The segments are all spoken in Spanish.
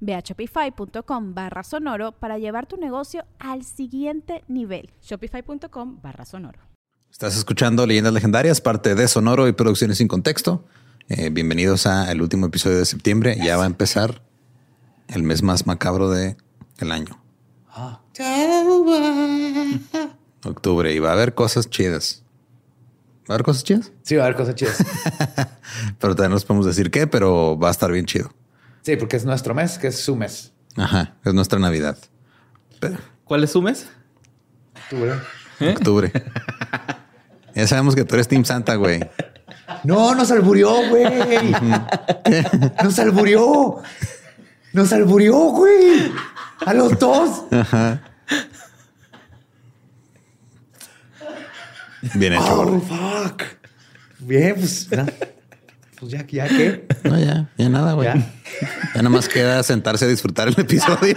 Ve a shopify.com barra sonoro para llevar tu negocio al siguiente nivel. Shopify.com barra sonoro. Estás escuchando Leyendas Legendarias, parte de Sonoro y Producciones sin Contexto. Eh, bienvenidos al último episodio de septiembre. Ya va a empezar el mes más macabro del el año. Octubre. Y va a haber cosas chidas. ¿Va a haber cosas chidas? Sí, va a haber cosas chidas. pero todavía no nos podemos decir qué, pero va a estar bien chido. Sí, porque es nuestro mes, que es su mes. Ajá, es nuestra Navidad. ¿Cuál es su mes? Octubre. ¿Eh? Octubre. ya sabemos que tú eres Team Santa, güey. No, nos alburió, güey. nos alburió. Nos alburió, güey. A los dos. Ajá. Bien hecho. Oh, fuck. Bien, pues. Pues ya, ya qué. No, ya, ya nada, güey. Ya. ya nada más queda sentarse a disfrutar el episodio.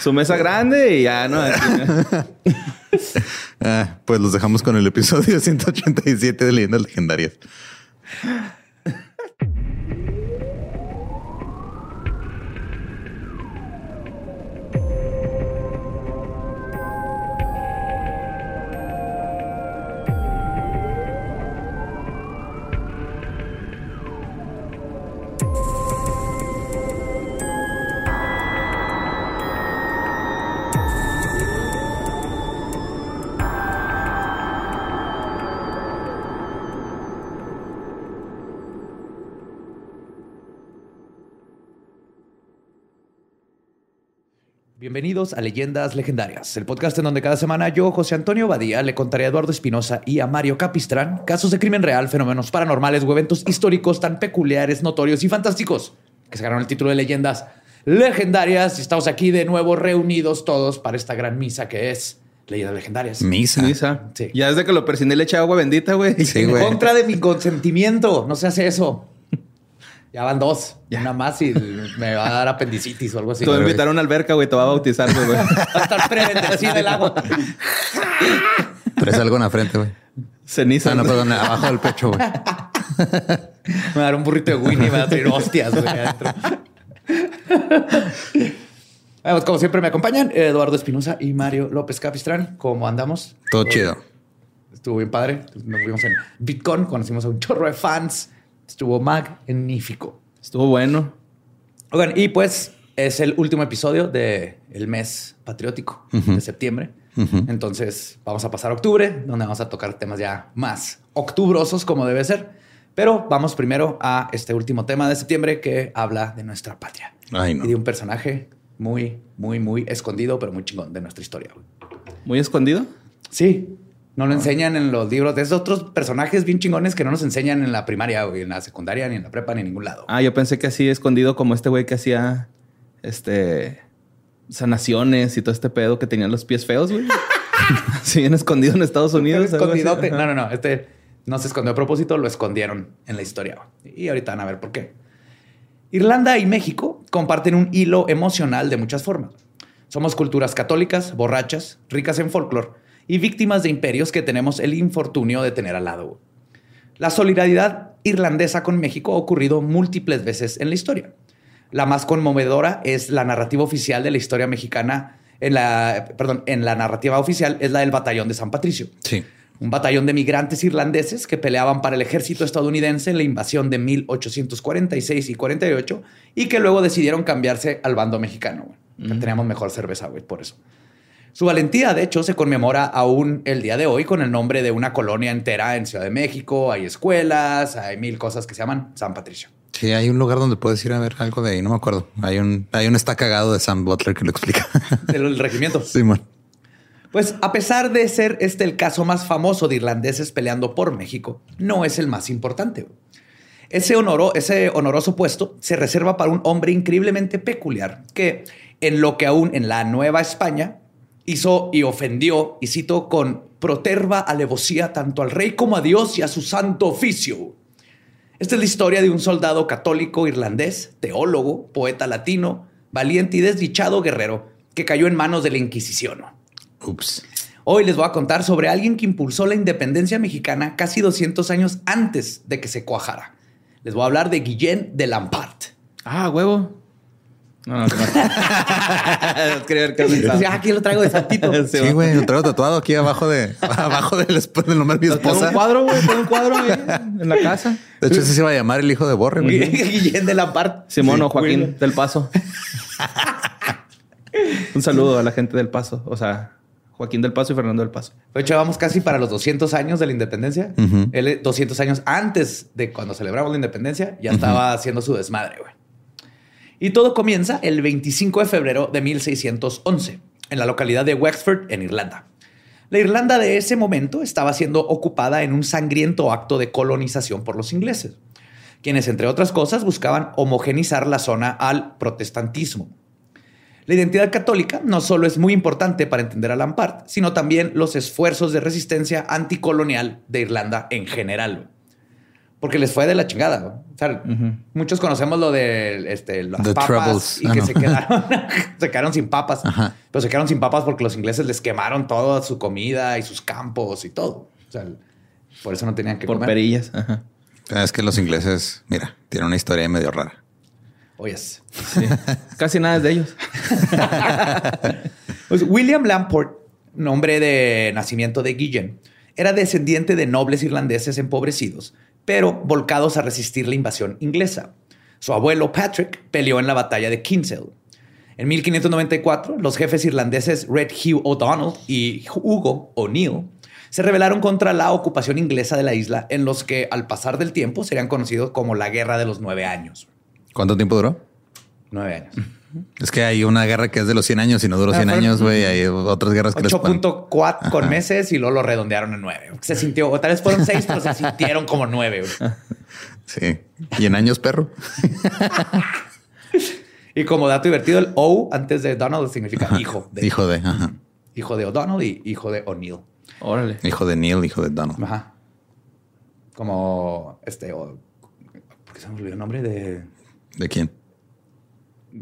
Su mesa grande y ya no. ah, pues los dejamos con el episodio 187 de Leyendas Legendarias. Bienvenidos a Leyendas Legendarias, el podcast en donde cada semana yo, José Antonio Badía, le contaré a Eduardo Espinosa y a Mario Capistrán casos de crimen real, fenómenos paranormales o eventos históricos tan peculiares, notorios y fantásticos que se ganaron el título de Leyendas Legendarias. Y estamos aquí de nuevo reunidos todos para esta gran misa que es Leyendas Legendarias. Misa. Misa. Sí. Ya desde que lo presioné le eché agua bendita, güey. Sí, en contra de mi consentimiento. No se hace eso. Ya van dos. Ya. Una más y me va a dar apendicitis o algo así. Te voy a invitar a una alberca, güey. Te va a bautizar, güey. Va a estar preventivo del agua. Traes algo en la frente, güey. Ceniza. Ah, no, perdón, abajo del pecho, güey. me va a dar un burrito de Winnie y me va a traer hostias, güey, adentro. Bueno, como siempre me acompañan Eduardo Espinosa y Mario López Capistrán. ¿Cómo andamos? Todo, Todo chido. Estuvo bien padre. Nos vimos en Bitcoin, conocimos a un chorro de fans. Estuvo magnífico. Estuvo bueno. Oigan, y pues es el último episodio del el mes patriótico uh -huh. de septiembre. Uh -huh. Entonces vamos a pasar a octubre, donde vamos a tocar temas ya más octubrosos como debe ser. Pero vamos primero a este último tema de septiembre que habla de nuestra patria. Ay, no. Y de un personaje muy, muy, muy escondido, pero muy chingón de nuestra historia. ¿Muy escondido? Sí. No lo enseñan en los libros. Es de otros personajes bien chingones que no nos enseñan en la primaria, o en la secundaria, ni en la prepa, ni en ningún lado. Ah, yo pensé que así escondido como este güey que hacía este sanaciones y todo este pedo que tenían los pies feos, güey. así bien escondido en Estados Unidos. Escondidote. No, no, no. Este no se escondió a propósito, lo escondieron en la historia. Y ahorita van a ver por qué. Irlanda y México comparten un hilo emocional de muchas formas. Somos culturas católicas, borrachas, ricas en folclore y víctimas de imperios que tenemos el infortunio de tener al lado. La solidaridad irlandesa con México ha ocurrido múltiples veces en la historia. La más conmovedora es la narrativa oficial de la historia mexicana. En la, perdón, en la narrativa oficial es la del batallón de San Patricio. Sí. un batallón de migrantes irlandeses que peleaban para el ejército estadounidense en la invasión de 1846 y 48 y que luego decidieron cambiarse al bando mexicano. Teníamos mejor cerveza, güey, por eso. Su valentía, de hecho, se conmemora aún el día de hoy con el nombre de una colonia entera en Ciudad de México. Hay escuelas, hay mil cosas que se llaman San Patricio. Sí, hay un lugar donde puedes ir a ver algo de ahí, no me acuerdo. Hay un, hay un está cagado de Sam Butler que lo explica. Del regimiento. Simón. Pues a pesar de ser este el caso más famoso de irlandeses peleando por México, no es el más importante. Ese, honoro, ese honoroso puesto se reserva para un hombre increíblemente peculiar que, en lo que aún en la Nueva España, hizo y ofendió, y cito, con proterva alevosía tanto al rey como a Dios y a su santo oficio. Esta es la historia de un soldado católico irlandés, teólogo, poeta latino, valiente y desdichado guerrero que cayó en manos de la Inquisición. Ups. Hoy les voy a contar sobre alguien que impulsó la independencia mexicana casi 200 años antes de que se cuajara. Les voy a hablar de Guillén de Lampart. Ah, huevo. No, no, no. Quería ver qué pensaba. Ah, aquí lo traigo de santito. Sí, güey, lo traigo tatuado aquí abajo de abajo del, del nombre de mi Tengo un esposa. cuadro, güey. Tengo un cuadro ahí en la casa. De hecho, ese se iba a llamar el hijo de Borre, güey. Guillén de Lampart. Simón o Joaquín del Paso. un saludo a la gente del Paso. O sea, Joaquín del Paso y Fernando del Paso. De hecho, vamos casi para los 200 años de la independencia. Ujú. Él, 200 años antes de cuando celebramos la independencia, ya estaba haciendo su desmadre, güey. Y todo comienza el 25 de febrero de 1611, en la localidad de Wexford, en Irlanda. La Irlanda de ese momento estaba siendo ocupada en un sangriento acto de colonización por los ingleses, quienes, entre otras cosas, buscaban homogenizar la zona al protestantismo. La identidad católica no solo es muy importante para entender a Lampard, sino también los esfuerzos de resistencia anticolonial de Irlanda en general. Porque les fue de la chingada. O sea, muchos conocemos lo de este, las The papas Troubles. y Ah, que no. se quedaron, se quedaron sin papas. Ajá. Pero se quedaron sin papas porque los ingleses les quemaron toda su comida y sus campos y todo. O sea, por eso no tenían que Por comer. perillas. Ajá. Es que los ingleses, mira, tienen una historia medio rara. Oyes. Sí. Casi nada es de ellos. Pues William Lamport, nombre de nacimiento de Guillén, era descendiente de nobles irlandeses empobrecidos, pero volcados a resistir la invasión inglesa. Su abuelo Patrick peleó en la batalla de Kinsale. En 1594, los jefes irlandeses Red Hugh O'Donnell y Hugo O'Neill se rebelaron contra la ocupación inglesa de la isla, en los que al pasar del tiempo serían conocidos como la Guerra de los Nueve Años. ¿Cuánto tiempo duró? Nueve años. Es que hay una guerra que es de los 100 años y no duró Ah, 100 fueron- años, güey. Hay otras guerras que les ponen. 8.4 con meses y luego lo redondearon en 9. Se sintió, o tal vez fueron 6, pero se sintieron como 9. Sí. Y en años, perro. Y como dato divertido, el O antes de Donald significa hijo de Hijo de, ajá. hijo de O'Donnell y hijo de O'Neill. Órale. Hijo de Neil, hijo de Donald. Ajá. Como este, o- ¿por qué se me olvidó el nombre de, ¿De quién?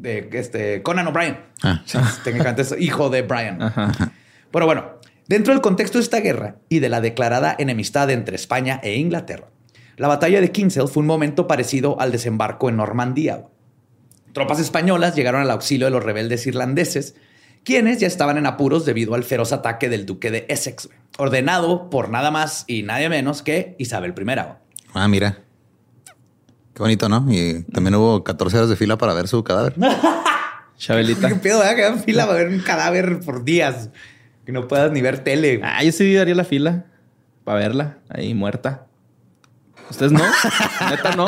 De este Conan O'Brien? Ah, sí. Técnicamente es hijo de Brian. Ajá. Pero bueno, dentro del contexto de esta guerra y de la declarada enemistad entre España e Inglaterra, la batalla de Kinsale fue un momento parecido al desembarco en Normandía. Tropas españolas llegaron al auxilio de los rebeldes irlandeses, quienes ya estaban en apuros debido al feroz ataque del duque de Essex, ordenado por nada más y nadie menos que Isabel I. Ah, mira. Qué bonito, ¿no? Y también hubo 14 horas de fila para ver su cadáver. Chabelita. ¿Qué pedo? ¿verdad? Que en fila para ver un cadáver por días. Que no puedas ni ver tele. Ah, yo sí daría la fila para verla ahí muerta. ¿Ustedes no? ¿Neta no?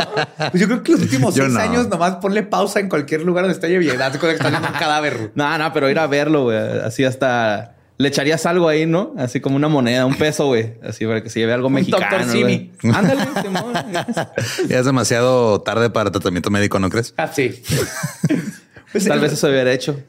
Pues yo creo que los últimos Yo seis no. años nomás ponle pausa en cualquier lugar donde esté lloviendo. Te cuenta que estás en un cadáver. No, no, pero ir a verlo, güey. Así hasta... Le echarías algo ahí, ¿no? Así como una moneda, un peso, güey. Así para que se lleve algo Un mexicano. Güey. Simi. Ándale, Simón. Ya es demasiado tarde para tratamiento médico, ¿no crees? Ah, sí. Pues, Tal vez eso hubiera hecho.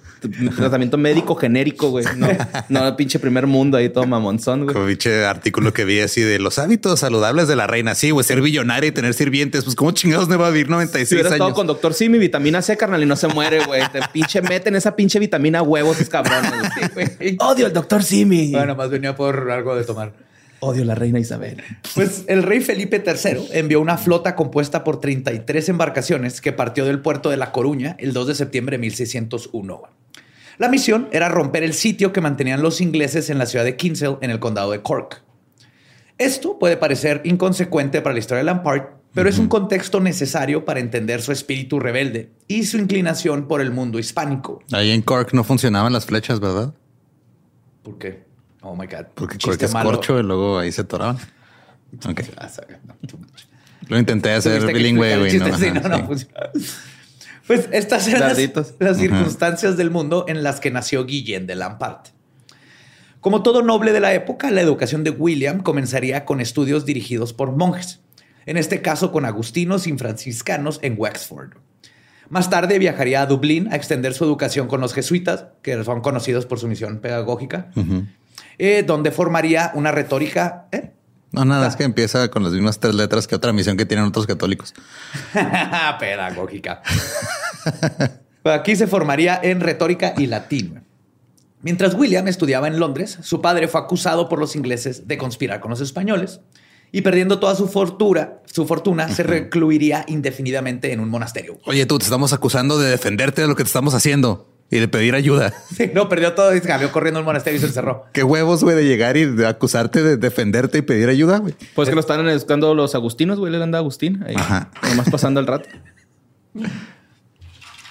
Tratamiento médico genérico, güey. No, no, pinche primer mundo ahí todo mamonzón, güey. Como pinche artículo que vi así de los hábitos saludables de la reina. Sí, güey, ser billonaria y tener sirvientes. Pues, ¿cómo chingados no va a vivir Si 96 hubiera estado años? con Doctor Simi, vitamina C, carnal, y no se muere, güey. Te pinche meten esa pinche vitamina huevos, cabrones. güey. Odio al Doctor Simi. Bueno, más venía por algo de tomar. Odio a la reina Isabel. Pues el rey Felipe III envió una flota compuesta por 33 embarcaciones que partió del puerto de La Coruña el 2 de septiembre de 1601. La misión era romper el sitio que mantenían los ingleses en la ciudad de Kinsale, en el condado de Cork. Esto puede parecer inconsecuente para la historia de Lampard, pero es un contexto necesario para entender su espíritu rebelde y su inclinación por el mundo hispánico. Ahí en Cork no funcionaban las flechas, ¿verdad? ¿Por qué? Oh my God. Porque Chiste Cork es malo. corcho y luego ahí se atoraban. Ok. Ah, no, Lo intenté hacer bilingüe, güey. No, sí, no, sí. no funciona. Pues estas eran las, las circunstancias del mundo en las que nació Guillén de Lampard. Como todo noble de la época, la educación de William comenzaría con estudios dirigidos por monjes, en este caso con agustinos y franciscanos en Wexford. Más tarde viajaría a Dublín a extender su educación con los jesuitas, que son conocidos por su misión pedagógica, eh, donde formaría una retórica. ¿eh? No, nada, es que empieza con las mismas tres letras que otra misión que tienen otros católicos. Pedagógica. Aquí se formaría en retórica y latín. Mientras William estudiaba en Londres, su padre fue acusado por los ingleses de conspirar con los españoles y perdiendo toda su fortuna, su fortuna se recluiría indefinidamente en un monasterio. Oye, tú te estamos acusando de defenderte de lo que te estamos haciendo y de pedir ayuda. Sí, no, perdió todo y salió corriendo al monasterio y se encerró. Qué huevos, güey, de llegar y de acusarte de defenderte y pedir ayuda, güey. Pues que lo están buscando los agustinos, güey. Le anda Agustín. Ahí, Ajá. Nomás pasando el rato.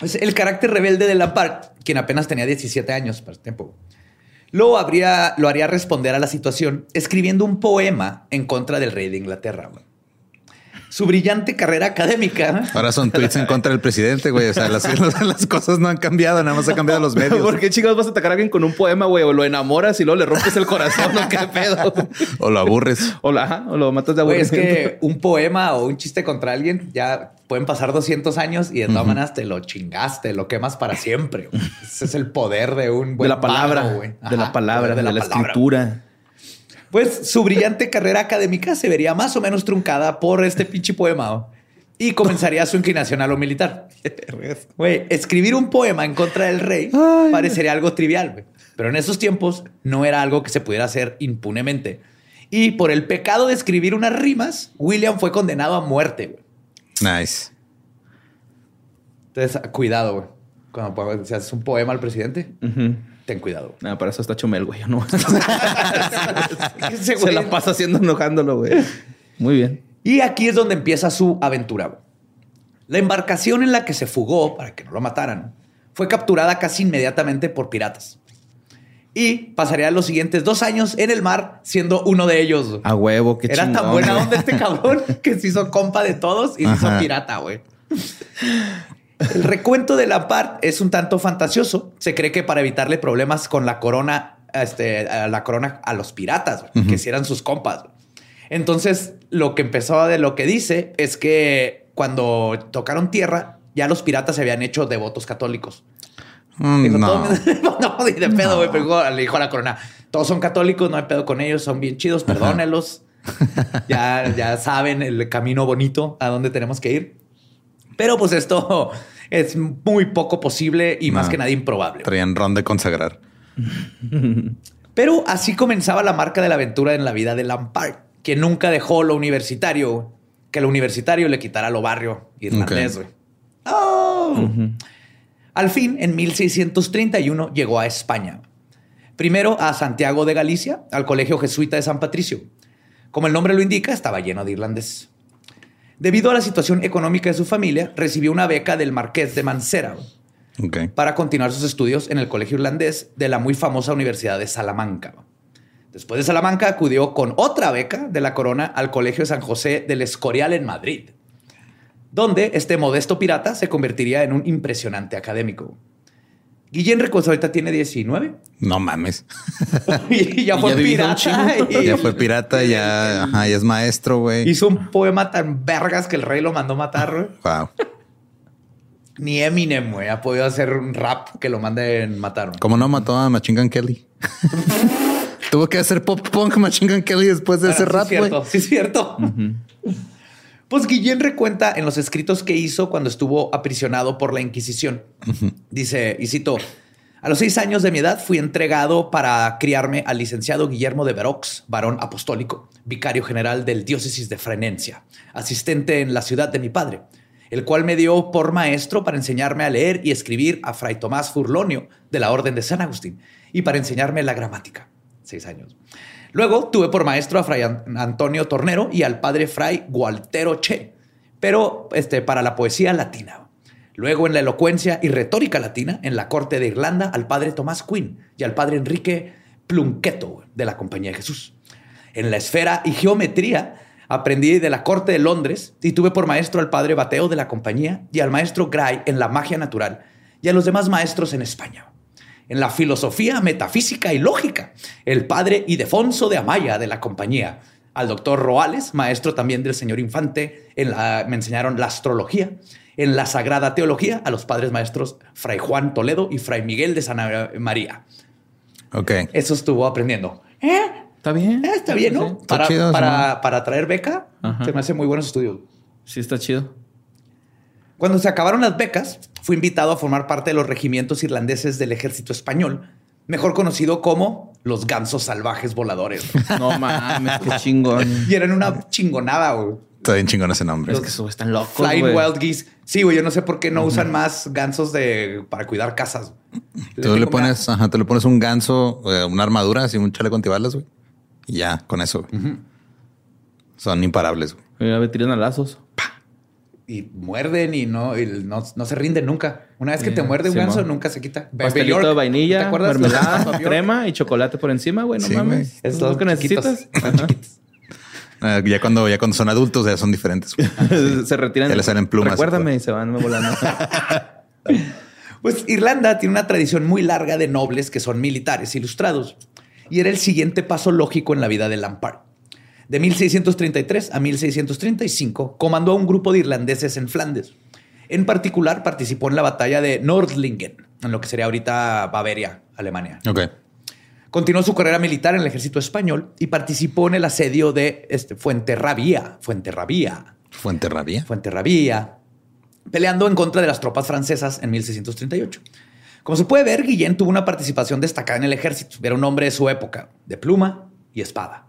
Pues el carácter rebelde de Lampard, quien apenas tenía 17 años para ese tiempo, lo, habría, lo haría responder a la situación escribiendo un poema en contra del rey de Inglaterra. güey. Su brillante carrera académica. Ahora son tweets en contra del presidente, güey. O sea, las, las cosas no han cambiado, nada más ha cambiado los medios. ¿Por qué chingados vas a atacar a alguien con un poema, güey? O lo enamoras y luego le rompes el corazón, ¿o qué pedo? O lo aburres. O, la- ajá, o lo matas de Güey, es aburrimiento. que un poema o un chiste contra alguien ya pueden pasar 200 años y de todas maneras te lo chingaste, lo quemas para siempre. güey. Ese es el poder de un De buen la palabra, güey. de la palabra, de, la, palabra. escritura. Pues su brillante carrera académica se vería más o menos truncada por este pinche poema. Y comenzaría su inclinación a lo militar. Güey, escribir un poema en contra del rey parecería algo trivial. Pero en esos tiempos no era algo que se pudiera hacer impunemente. Y por el pecado de escribir unas rimas, William fue condenado a muerte. Nice. Entonces, cuidado, güey. Cuando si haces un poema al presidente. Ten cuidado. Nada, para eso está Chumel, güey. No. Ese Se la pasa haciendo enojándolo, güey. Muy bien. Y aquí es donde empieza su aventura. güey. La embarcación en la que se fugó para que no lo mataran fue capturada casi inmediatamente por piratas. Y pasaría los siguientes dos años en el mar siendo uno de ellos. güey. A huevo, qué Era tan chingón, buena güey. onda este cabrón que se hizo compa de todos y se hizo pirata, güey. El recuento de Lampard es un tanto fantasioso. Se cree que para evitarle problemas con la corona, este, a la corona a los piratas, que si eran sus compas. Entonces, lo que empezó de lo que dice es que cuando tocaron tierra, ya los piratas se habían hecho devotos católicos. Mm, Dijo, no. todo- no, ni de pedo, güey. pero Le dijo a la corona, todos son católicos, no hay pedo con ellos, son bien chidos, perdónelos. ya, ya saben el camino bonito a dónde tenemos que ir. Pero pues esto es muy poco posible y más No. que nada improbable. Traían ron de consagrar. Pero así comenzaba la marca de la aventura en la vida de Lampard, que nunca dejó lo universitario, que lo universitario le quitara lo barrio irlandés. ¡Oh! Al fin, en 1631 llegó a España. Primero a Santiago de Galicia, al Colegio Jesuita de San Patricio. Como el nombre lo indica, estaba lleno de irlandés. Debido a la situación económica de su familia, recibió una beca del Marqués de Ok. para continuar sus estudios en el colegio irlandés de la muy famosa Universidad de Salamanca. Después de Salamanca acudió con otra beca de la corona al Colegio de San José del Escorial en Madrid, donde este modesto pirata se convertiría en un impresionante académico. Guillén Recos ahorita tiene 19 No mames. y ya fue ya pirata. y Ya fue pirata, ya, ajá, ya es maestro, güey. Hizo un poema tan vergas que el rey lo mandó matar. güey. Wow. Ni Eminem, güey, ha podido hacer un rap que lo manden matar. ¿Cómo no mató a Machine Gun Kelly? Tuvo que hacer pop punk Machine Gun Kelly después de Ah, ese sí rap, güey. sí es cierto. Pues Guillén recuenta en los escritos que hizo cuando estuvo aprisionado por la Inquisición. Dice, y cito, a los seis años de mi edad fui entregado para criarme al licenciado Guillermo de Verox, varón apostólico, vicario general del diócesis de Frenencia, asistente en la ciudad de mi padre, el cual me dio por maestro para enseñarme a leer y escribir a Fray Tomás Furlonio de la Orden de San Agustín y para enseñarme la gramática. seis años. Luego tuve por maestro a Fray Antonio Tornero y al padre Fray Gualtero Che, pero este, para la poesía latina. Luego en la elocuencia y retórica latina, en la corte de Irlanda, al padre Tomás Quinn y al padre Enrique Plunqueto de la Compañía de Jesús. En la esfera y geometría, aprendí de la corte de Londres y tuve por maestro al padre Bateo de la Compañía y al maestro Gray en la magia natural y a los demás maestros en España en la filosofía, metafísica y lógica, el padre Idefonso de Amaya de la compañía, al doctor Roales, maestro también del señor Infante, en la, me enseñaron la astrología, en la sagrada teología, a los padres maestros Fray Juan Toledo y Fray Miguel de San María. Ok. Eso estuvo aprendiendo. ¿Eh? Está bien. Eh, está bien, ¿no? Está Para, chido, para, para traer beca, Ajá. se me hace muy buenos estudios. Sí, está chido. Cuando se acabaron las becas, fui invitado a formar parte de los regimientos irlandeses del ejército español, mejor conocido como los gansos salvajes voladores. No mames, qué chingón. y eran una chingonada, güey. Está bien chingón ese nombre. Es que esos están locos, Flying. Wild Geese. Sí, güey, yo no sé por qué no usan más gansos de, para cuidar casas. Tú le pones, ajá, tú le pones un ganso, eh, una armadura, así un chaleco antibalas, güey. Y ya, con eso. güey. Son imparables, güey. Me tiran a lazos. Y muerden y no, y no, no se rinden nunca. Una vez que te muerde un sí, ganso, nunca se quita. Pastelito York, de vainilla, ¿te acuerdas? mermelada, crema y chocolate por encima, güey. No Sí, mames. Es lo que necesitas. Chiquitos. Eh, ya cuando, ya cuando son adultos, ya son diferentes. se retiran. Ya le salen plumas. Recuérdame y se van volando. Pues Irlanda tiene una tradición muy larga de nobles que son militares ilustrados. Y era el siguiente paso lógico en la vida de Lampard. De 1633 a 1635 comandó a un grupo de irlandeses en Flandes. En particular participó en la batalla de Nordlingen, en lo que sería ahorita Bavaria, Alemania. Ok. Continuó su carrera militar en el ejército español y participó en el asedio de este, Fuenterrabía, Fuenterrabía, Fuente Rabia. Fuenterrabía, peleando en contra de las tropas francesas en 1638. Como se puede ver, Guillén tuvo una participación destacada en el ejército. Era un hombre de su época, de pluma y espada.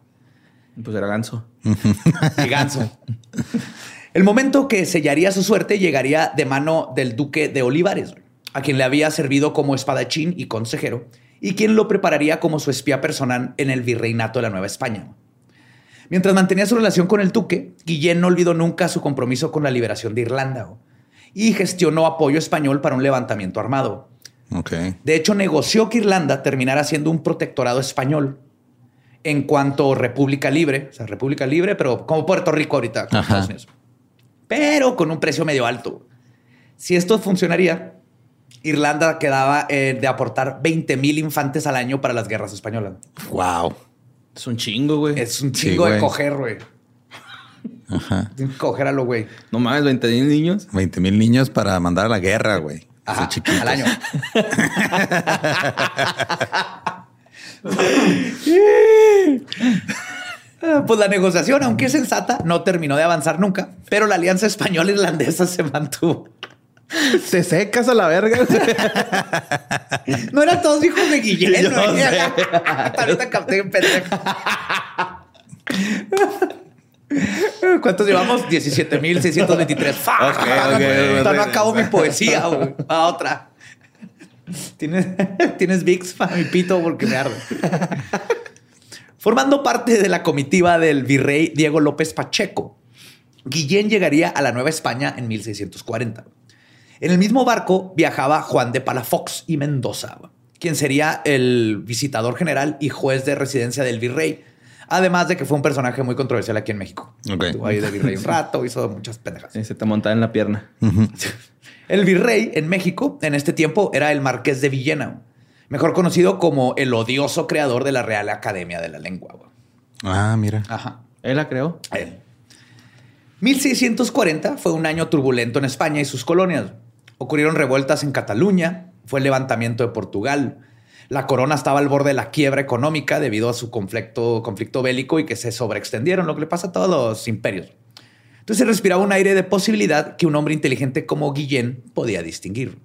Pues era ganso. Y ganso. El momento que sellaría su suerte llegaría de mano del duque de Olivares, a quien le había servido como espadachín y consejero, y quien lo prepararía como su espía personal en el virreinato de la Nueva España. Mientras mantenía su relación con el duque, Guillén no olvidó nunca su compromiso con la liberación de Irlanda y gestionó apoyo español para un levantamiento armado. De hecho, negoció que Irlanda terminara siendo un protectorado español en cuanto República Libre, o sea, República Libre, pero como Puerto Rico ahorita, con Ajá. Estados Unidos. Pero con un precio medio alto. Si esto funcionaría, Irlanda quedaba eh, de aportar 20 mil infantes al año para las guerras españolas. Wow. Es un chingo, güey. Es un Sí, chingo de coger, güey. Ajá. Coger a lo güey. No mames, 20 mil niños. 20 mil niños para mandar a la guerra, güey. Ajá, al año. Pues la negociación, aunque es sensata, no terminó de avanzar nunca, pero la alianza española-irlandesa se mantuvo. Te secas a la verga. No eran todos hijos de Guillén. Yo ¿no? Ahorita capté un pendejo. ¿Cuántos llevamos? 17.623. Fuck. Ok, ok, Todavía no acabo mi poesía, güey. A otra. ¿Tienes, tienes Vicks para mi pito porque me arde. Formando parte de la comitiva del virrey Diego López Pacheco, Guillén llegaría a la Nueva España en 1640. En el mismo barco viajaba Juan de Palafox y Mendoza, quien sería el visitador general y juez de residencia del virrey. Además de que fue un personaje muy controversial aquí en México. Estuvo ahí de virrey un rato, hizo muchas pendejas. Sí, se te montaba en la pierna. El virrey en México en este tiempo era el marqués de Villena, mejor conocido como el odioso creador de la Real Academia de la Lengua. Ah, mira. Ajá. Él la creó. Él. 1640 fue un año turbulento en España y sus colonias. Ocurrieron revueltas en Cataluña, fue el levantamiento de Portugal. La corona estaba al borde de la quiebra económica debido a su conflicto, conflicto bélico y que se sobreextendieron, lo que le pasa a todos los imperios. Entonces se respiraba un aire de posibilidad que un hombre inteligente como Guillén podía distinguir.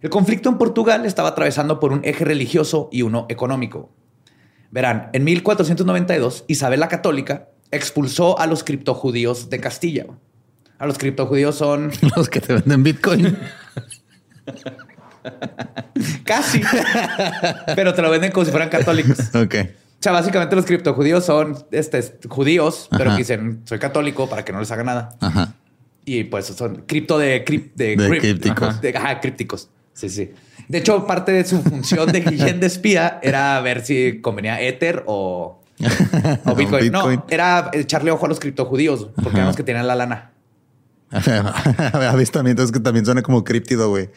El conflicto en Portugal estaba atravesando por un eje religioso y uno económico. Verán, en 1492 Isabel la Católica expulsó a los criptojudíos de Castilla. A los criptojudíos son Los que te venden Bitcoin. Casi. Pero te lo venden como si fueran católicos. Ok. O sea, básicamente los criptojudíos son este, judíos, pero que dicen soy católico para que no les haga nada. Ajá. Y pues son cripto de, crip- de, De crypt. crípticos. Ajá, de- ajá, crípticos. Sí, sí. De hecho, parte de su función de Guillén de espía era ver si convenía Ether o, Bitcoin. Bitcoin. No, era echarle ojo a los criptojudíos, porque eran los que tenían la lana. Avistamientos que también suena como críptido, güey.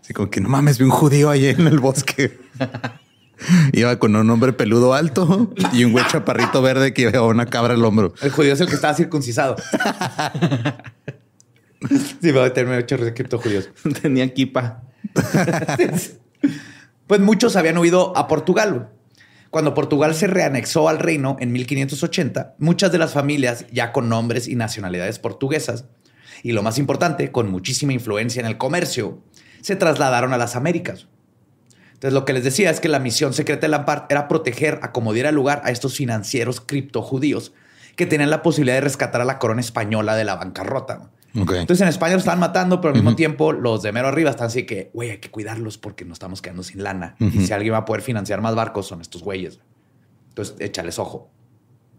Así como que no mames, vi un judío ahí en el bosque. Iba con un hombre peludo alto y un güey chaparrito verde que llevaba una cabra al hombro. El judío es el que estaba circuncisado. sí, va a tener ocho de criptojudíos. Tenía kipa. Pues muchos habían huido a Portugal. Cuando Portugal se reanexó al reino en 1580, muchas de las familias ya con nombres y nacionalidades portuguesas, y lo más importante, con muchísima influencia en el comercio, se trasladaron a las Américas. Entonces lo que les decía es que la misión secreta de Lampard era proteger a como diera lugar a estos financieros criptojudíos que tenían la posibilidad de rescatar a la corona española de la bancarrota. Ok. Entonces en España los estaban matando, pero al mismo tiempo los de mero arriba están así que, güey, hay que cuidarlos porque nos estamos quedando sin lana. Y si alguien va a poder financiar más barcos son estos güeyes. Entonces échales ojo.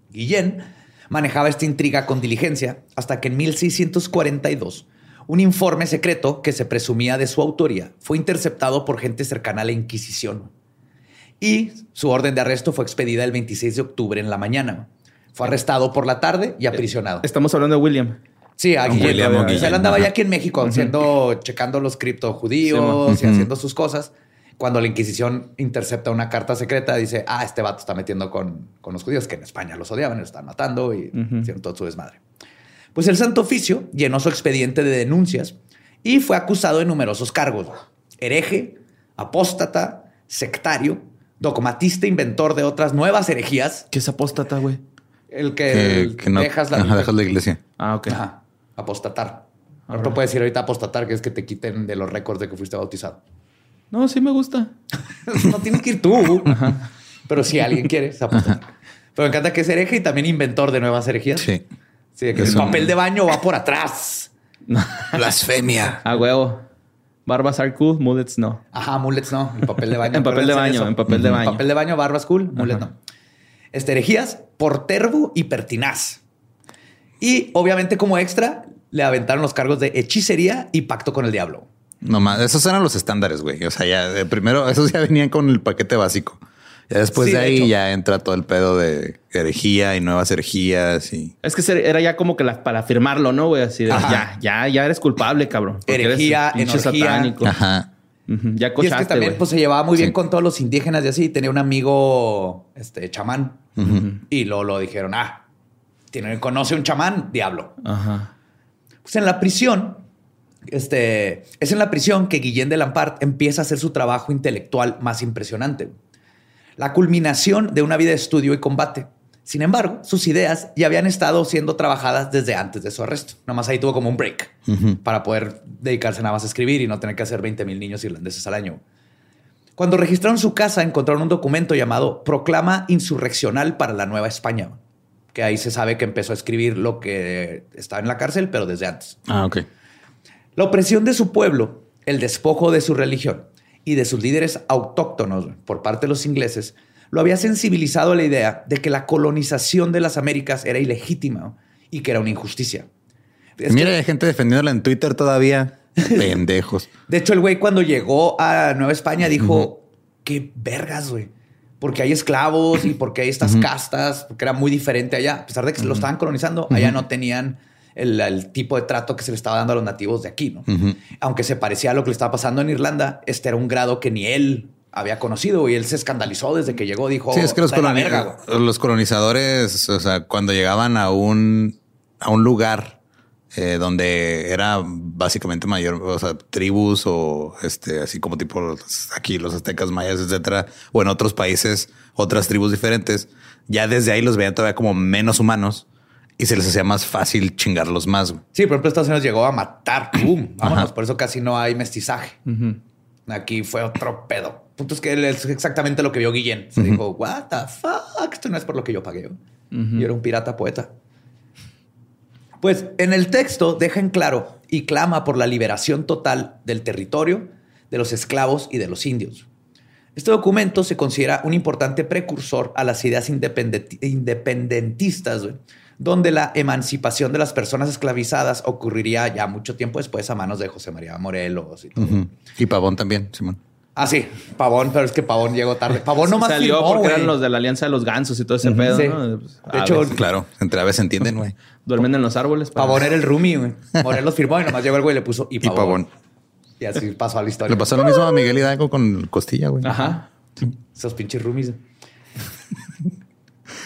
Guillén manejaba esta intriga con diligencia hasta que en 1642 un informe secreto que se presumía de su autoría fue interceptado por gente cercana a la Inquisición. Y su orden de arresto fue expedida el 26 de octubre en la mañana. Fue arrestado por la tarde y aprisionado. Estamos hablando de William. Sí, a Guillén. William todavía. o Guillén, O sea, él andaba ya aquí en México haciendo, checando los criptojudíos Sí, y haciendo sus cosas. Cuando la Inquisición intercepta una carta secreta, dice, ah, este vato está metiendo con, con los judíos, que en España los odiaban, los están matando y hicieron todo su desmadre. Pues el Santo Oficio llenó su expediente de denuncias y fue acusado de numerosos cargos. Hereje, apóstata, sectario, dogmatista, inventor de otras nuevas herejías. ¿Qué es apóstata, güey? El que, Que, que no dejas la... Ajá, dejas la iglesia. Ah, ok. Ajá, apostatar. No puedes decir ahorita apostatar, que es que te quiten de los récords de que fuiste bautizado. No, sí me gusta. no tienes que ir tú. Pero si alguien quiere, apostatar. Pero me encanta que es hereje y también inventor de nuevas herejías. Sí. Sí, de que Es el un- papel de baño va por atrás. Blasfemia. Ah, huevo. Barbas are cool, mullets no. Ajá, mullets no. El papel de baño. En papel de baño, en papel de baño. Papel de baño, barbas cool, mullet no. Este, herejías, portervo y pertinaz. Y obviamente como extra, le aventaron los cargos de hechicería y pacto con el diablo. No más, esos eran los estándares, güey. O sea, ya de primero, esos ya venían con el paquete básico. Ya después Sí, de de ahí hecho. ya entra todo el pedo de herejía y nuevas herejías y Es que era ya como que la- para firmarlo, ¿no, güey? Así de, Ajá. ya, ya, ya eres culpable, cabrón. Herejía, enorgía. satánico. ajá. Ya Y es cochaste, que también pues, se llevaba muy bien con todos los indígenas y así. Tenía un amigo, este, chamán. Y luego lo dijeron, ah, tiene, conoce un chamán, diablo. Ajá. Pues en la prisión, este, es en la prisión que Guillén de Lampart empieza a hacer su trabajo intelectual más impresionante. La culminación de una vida de estudio y combate. Sin embargo, sus ideas ya habían estado siendo trabajadas desde antes de su arresto. Nomás ahí tuvo como un break para poder dedicarse nada más a escribir y no tener que hacer 20 mil niños irlandeses al año. Cuando registraron su casa, encontraron un documento llamado Proclama Insurreccional para la Nueva España, que ahí se sabe que empezó a escribir lo que estaba en la cárcel, pero desde antes. Ah, ok. La opresión de su pueblo, el despojo de su religión y de sus líderes autóctonos por parte de los ingleses, lo había sensibilizado a la idea de que la colonización de las Américas era ilegítima y que era una injusticia. Es Mira, que- hay gente defendiéndola en Twitter todavía. Pendejos. de hecho, el güey cuando llegó a Nueva España dijo, qué vergas, güey. Porque hay esclavos y porque hay estas castas, porque era muy diferente allá. A pesar de que se lo estaban colonizando, allá no tenían el, el tipo de trato que se le estaba dando a los nativos de aquí, ¿no? Aunque se parecía a lo que le estaba pasando en Irlanda, este era un grado que ni él había conocido y él se escandalizó desde que llegó. Dijo, Sí, es que los, colonizadores, o sea, cuando llegaban a un, a un lugar eh, donde era básicamente mayor, o sea, tribus o este, así como tipo aquí los aztecas, mayas, etcétera, o en otros países, otras tribus diferentes, ya desde ahí los veían todavía como menos humanos y se les hacía más fácil chingarlos más. güey. Sí, por ejemplo, Estados Unidos llegó a matar. ¡Pum! Vámonos. Ajá. Por eso casi no hay mestizaje. Aquí fue otro pedo. Punto es que él es exactamente lo que vio Guillén. Se dijo, what the fuck? Esto no es por lo que yo pagué. Yo era un pirata poeta. Pues en el texto deja en claro y clama por la liberación total del territorio, de los esclavos y de los indios. Este documento se considera un importante precursor a las ideas independentistas, donde la emancipación de las personas esclavizadas ocurriría ya mucho tiempo después a manos de José María Morelos y todo. Y Pavón también, Simón. Ah, sí, Pavón, pero es que Pavón llegó tarde. Pavón no más Salió porque eran los de la Alianza de los Gansos y todo ese pedo, ¿no? Pues, de hecho, claro, entre aves se entienden, güey. Duermen en los árboles. Pavón era el roomie, güey. Morelos firmó y nomás llegó el güey y le puso y Pavón. Y, así pasó a la historia. Le pasó lo mismo a Miguel Hidalgo con Costilla, güey. Ajá. Esos pinches roomies.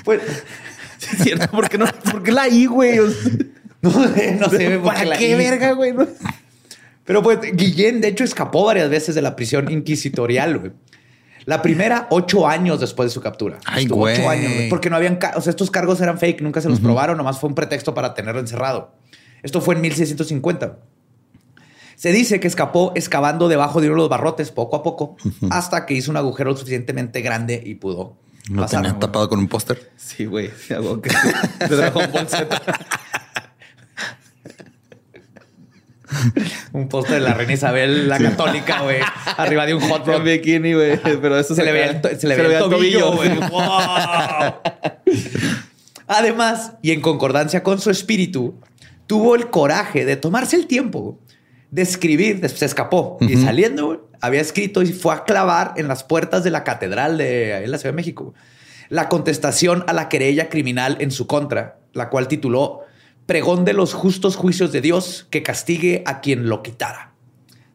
pues... es cierto, ¿por qué, no, ¿por qué la I, güey? no, no sé. ¿Para qué verga, güey? Pero pues Guillén, de hecho, escapó varias veces de la prisión inquisitorial, güey. La primera, ocho años después de su captura. Ay, güey. Ocho años, porque no habían... O sea, estos cargos eran fake, nunca se los probaron, nomás fue un pretexto para tenerlo encerrado. Esto fue en 1650. Se dice que escapó excavando debajo de uno de los barrotes poco a poco hasta que hizo un agujero suficientemente grande y pudo ¿Lo pasar. tenía tapado con un póster? Sí, güey. De Dragon Ball Z. un poste de la reina Isabel, la católica, güey, arriba de un hot rod. bikini, güey. Pero eso se, le veía el, se le veía el tobillo, güey. Además, y en concordancia con su espíritu, tuvo el coraje de tomarse el tiempo de escribir, se escapó y saliendo, había escrito y fue a clavar en las puertas de la catedral de la Ciudad de México la contestación a la querella criminal en su contra, la cual tituló pregón de los justos juicios de Dios que castigue a quien lo quitara.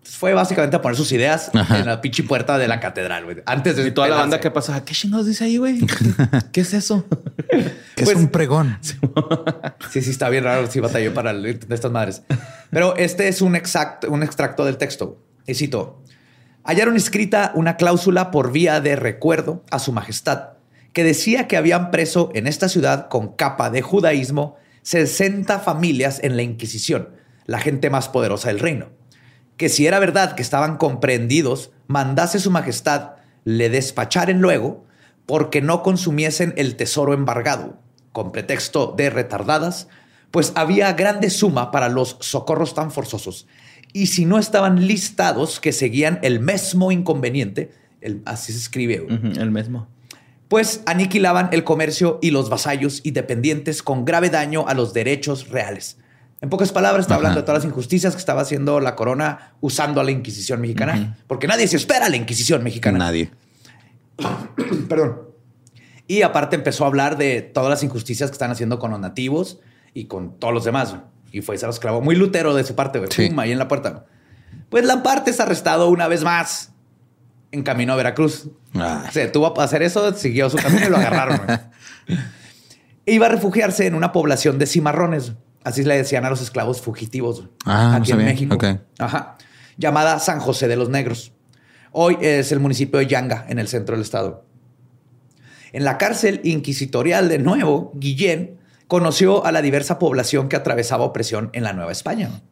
fue básicamente a poner sus ideas en la pinche puerta de la catedral, güey. Antes de y toda la banda que pasa, ¿qué chingados dice ahí, güey? ¿Qué es eso? ¿Qué es pues, un pregón? sí, sí, está bien raro. Sí, batalló para de estas madres. Pero este es un, exacto, un extracto del texto. Y cito: Hallaron escrita una cláusula por vía de recuerdo a su majestad que decía que habían preso en esta ciudad con capa de judaísmo 60 familias en la Inquisición, la gente más poderosa del reino. Que si era verdad que estaban comprendidos, mandase su majestad le despacharen luego porque no consumiesen el tesoro embargado, con pretexto de retardadas, pues había grande suma para los socorros tan forzosos. Y si no estaban listados, que seguían el mismo inconveniente, así se escribe. el mismo pues aniquilaban el comercio y los vasallos y dependientes con grave daño a los derechos reales. En pocas palabras, está hablando de todas las injusticias que estaba haciendo la corona usando a la Inquisición mexicana, porque nadie se espera a la Inquisición mexicana. Nadie. Perdón. Y aparte empezó a hablar de todas las injusticias que están haciendo con los nativos y con todos los demás. Y fue se los clavó muy lutero de su parte, güey. ahí en la puerta. Pues Lamparte es arrestado una vez más en camino a Veracruz. Ah. Se tuvo a hacer eso, siguió su camino y lo agarraron. e iba a refugiarse en una población de cimarrones. Así le decían a los esclavos fugitivos ah, aquí en México. Ajá. Llamada San José de los Negros. Hoy es el municipio de Yanga, en el centro del estado. En la cárcel inquisitorial de nuevo, Guillén conoció a la diversa población que atravesaba opresión en la Nueva España.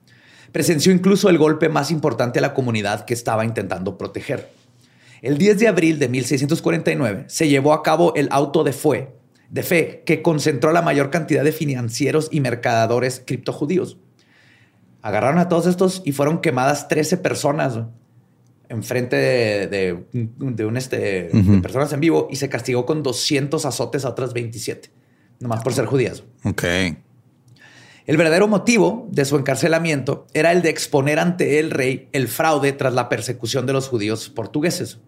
Presenció incluso el golpe más importante a la comunidad que estaba intentando proteger. El 10 de abril de 1649 se llevó a cabo el auto de fe, de fe que concentró la mayor cantidad de financieros y mercadores criptojudíos. Agarraron a todos estos y fueron quemadas 13 personas enfrente de, de, un este, personas en vivo y se castigó con 200 azotes a otras 27, nomás por ser judías. Ok. El verdadero motivo de su encarcelamiento era el de exponer ante el rey el fraude tras la persecución de los judíos portugueses.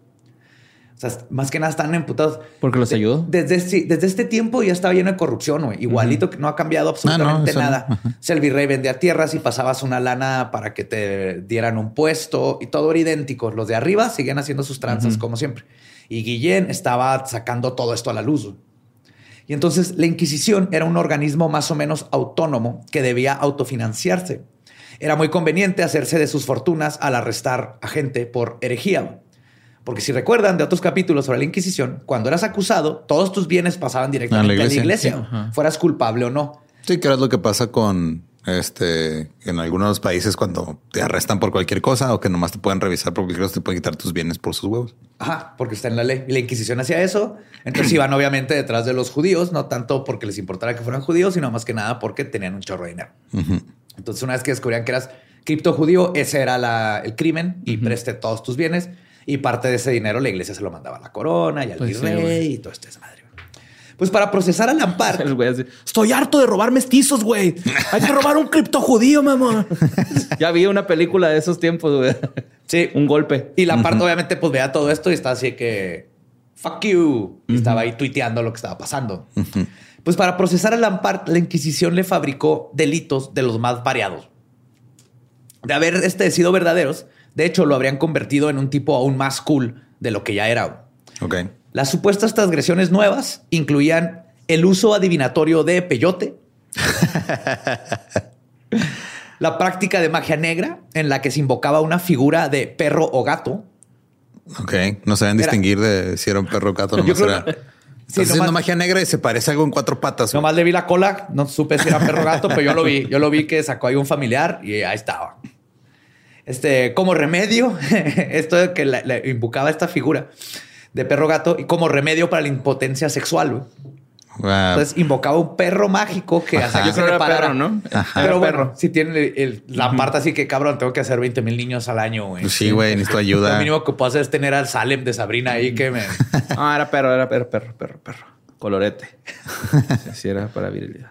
O sea, más que nada están emputados. Porque los ayudó. Desde, este, desde este tiempo ya estaba lleno de corrupción, güey. Igualito que no ha cambiado absolutamente ah, nada. O sea, el virrey vendía tierras y pasabas una lana para que te dieran un puesto y todo era idéntico. Los de arriba siguen haciendo sus tranzas como siempre. Y Guillén estaba sacando todo esto a la luz. Y entonces la Inquisición era un organismo más o menos autónomo que debía autofinanciarse. Era muy conveniente hacerse de sus fortunas al arrestar a gente por herejía. Porque si recuerdan de otros capítulos sobre la Inquisición, cuando eras acusado, todos tus bienes pasaban directamente a la iglesia, fueras culpable o no. Sí, que es lo que pasa con este en algunos países cuando te arrestan por cualquier cosa o que nomás te pueden revisar por cualquier cosa, te pueden quitar tus bienes por sus huevos. Ajá, porque está en la ley. Y la Inquisición hacía eso. Entonces iban obviamente detrás de los judíos, no tanto porque les importara que fueran judíos, sino más que nada porque tenían un chorro de dinero. Entonces, una vez que descubrían que eras cripto judío, ese era la- el crimen y preste todos tus bienes y parte de ese dinero la iglesia se lo mandaba a la corona y al Pues virrey y todo este desmadre. Pues para procesar a Lampard, El güey así, Estoy harto de robar mestizos, güey. Hay que robar un cripto judío, mamón. ya vi una película de esos tiempos, güey. sí, Un golpe. y Lampard obviamente pues veía todo esto y estaba así que fuck you y estaba ahí tuiteando lo que estaba pasando. Pues para procesar a Lampard, la Inquisición le fabricó delitos de los más variados. De haber este, sido verdaderos, de hecho lo habrían convertido en un tipo aún más cool de lo que ya era. Ok. Las supuestas transgresiones nuevas incluían el uso adivinatorio de peyote, la práctica de magia negra en la que se invocaba una figura de perro o gato. Ok. No saben distinguir de si era un perro o gato. Nomás era. Sí, Estás haciendo nomás- magia negra y se parece a algo en cuatro patas. güey. Nomás le vi la cola, no supe si era perro o gato, pero yo lo vi. Yo lo vi que sacó ahí un familiar y ahí estaba. Este, como remedio, esto de que le invocaba esta figura de perro gato y como remedio para la impotencia sexual. güey. Wow. Entonces invocaba un perro mágico que hacía que se era parara. perro, ¿no? Ajá. Pero Era bueno, perro. si tiene el- el- la parte así que cabrón, tengo que hacer 20 mil niños al año. güey. Pues sí, güey, necesito Lo ayuda. mínimo que puedo hacer es tener al Salem de Sabrina ahí que me. Ah, era perro, era perro, perro, perro, perro. Colorete. Sí, sí, era para virilidad.